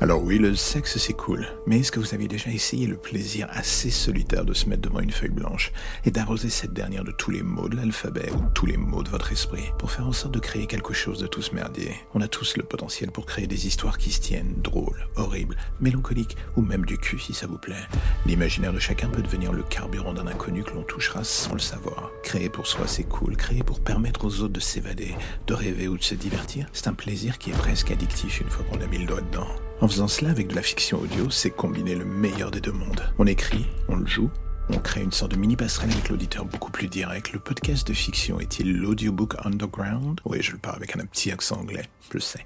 Alors oui, le sexe c'est cool, mais est-ce que vous avez déjà essayé le plaisir assez solitaire de se mettre devant une feuille blanche et d'arroser cette dernière de tous les mots de l'alphabet ou tous les mots de votre esprit pour faire en sorte de créer quelque chose de tout ce merdier? On a tous le potentiel pour créer des histoires qui se tiennent, drôles, horribles, mélancoliques ou même du cul si ça vous plaît. L'imaginaire de chacun peut devenir le carburant d'un inconnu que l'on touchera sans le savoir. Créer pour soi c'est cool, créer pour permettre aux autres de s'évader, de rêver ou de se divertir, c'est un plaisir qui est presque addictif une fois qu'on a mis le doigt dedans. En faisant cela avec de la fiction audio, c'est combiner le meilleur des deux mondes. On écrit, on le joue, on crée une sorte de mini passerelle avec l'auditeur beaucoup plus direct. Le podcast de fiction est-il l'audiobook underground? Oui, je le parle avec un petit accent anglais, je sais.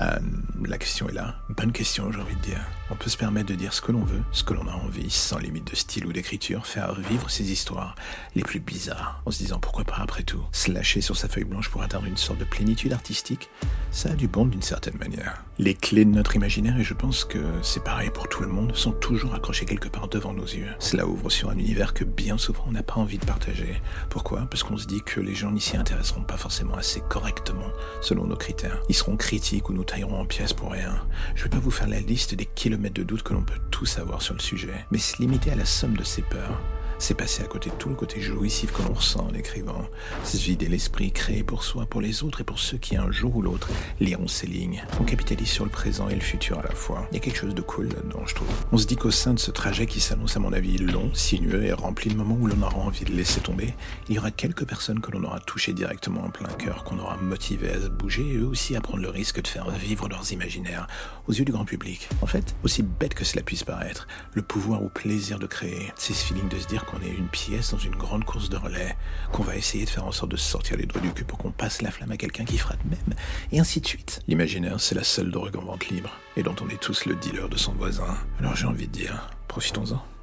Euh, la question est là. Bonne question, j'ai envie de dire. On peut se permettre de dire ce que l'on veut, ce que l'on a envie, sans limite de style ou d'écriture, faire vivre ces histoires les plus bizarres, en se disant pourquoi pas après tout. Se lâcher sur sa feuille blanche pour atteindre une sorte de plénitude artistique, ça a du bon d'une certaine manière. Les clés de notre imaginaire, et je pense que c'est pareil pour tout le monde, sont toujours accrochées quelque part devant nos yeux. Cela ouvre sur un univers que bien souvent on n'a pas envie de partager. Pourquoi? Parce qu'on se dit que les gens n'y s'y intéresseront pas forcément assez correctement selon nos critères. Ils seront critiques ou nous tailleront en pièces pour rien. Je vais pas vous faire la liste des kilomètres de doutes que l'on peut tous savoir sur le sujet, mais se limiter à la somme de ces peurs c'est passer à côté de tout le côté jouissif que l'on ressent en écrivant. Se vider l'esprit, créé pour soi, pour les autres et pour ceux qui un jour ou l'autre liront ces lignes. On capitalise sur le présent et le futur à la fois. Il y a quelque chose de cool là-dedans, je trouve. On se dit qu'au sein de ce trajet qui s'annonce à mon avis long, sinueux et rempli de moments où l'on aura envie de laisser tomber, il y aura quelques personnes que l'on aura touchées directement en plein cœur, qu'on aura motivées à se bouger et eux aussi à prendre le risque de faire vivre leurs imaginaires aux yeux du grand public. En fait, aussi bête que cela puisse paraître, le pouvoir ou plaisir de créer, c'est ce feeling de se dire qu'on est une pièce dans une grande course de relais, qu'on va essayer de faire en sorte de sortir les doigts du cul pour qu'on passe la flamme à quelqu'un qui frappe même, et ainsi de suite. L'imaginaire, c'est la seule drogue en vente libre, et dont on est tous le dealer de son voisin. Alors j'ai envie de dire, profitons-en.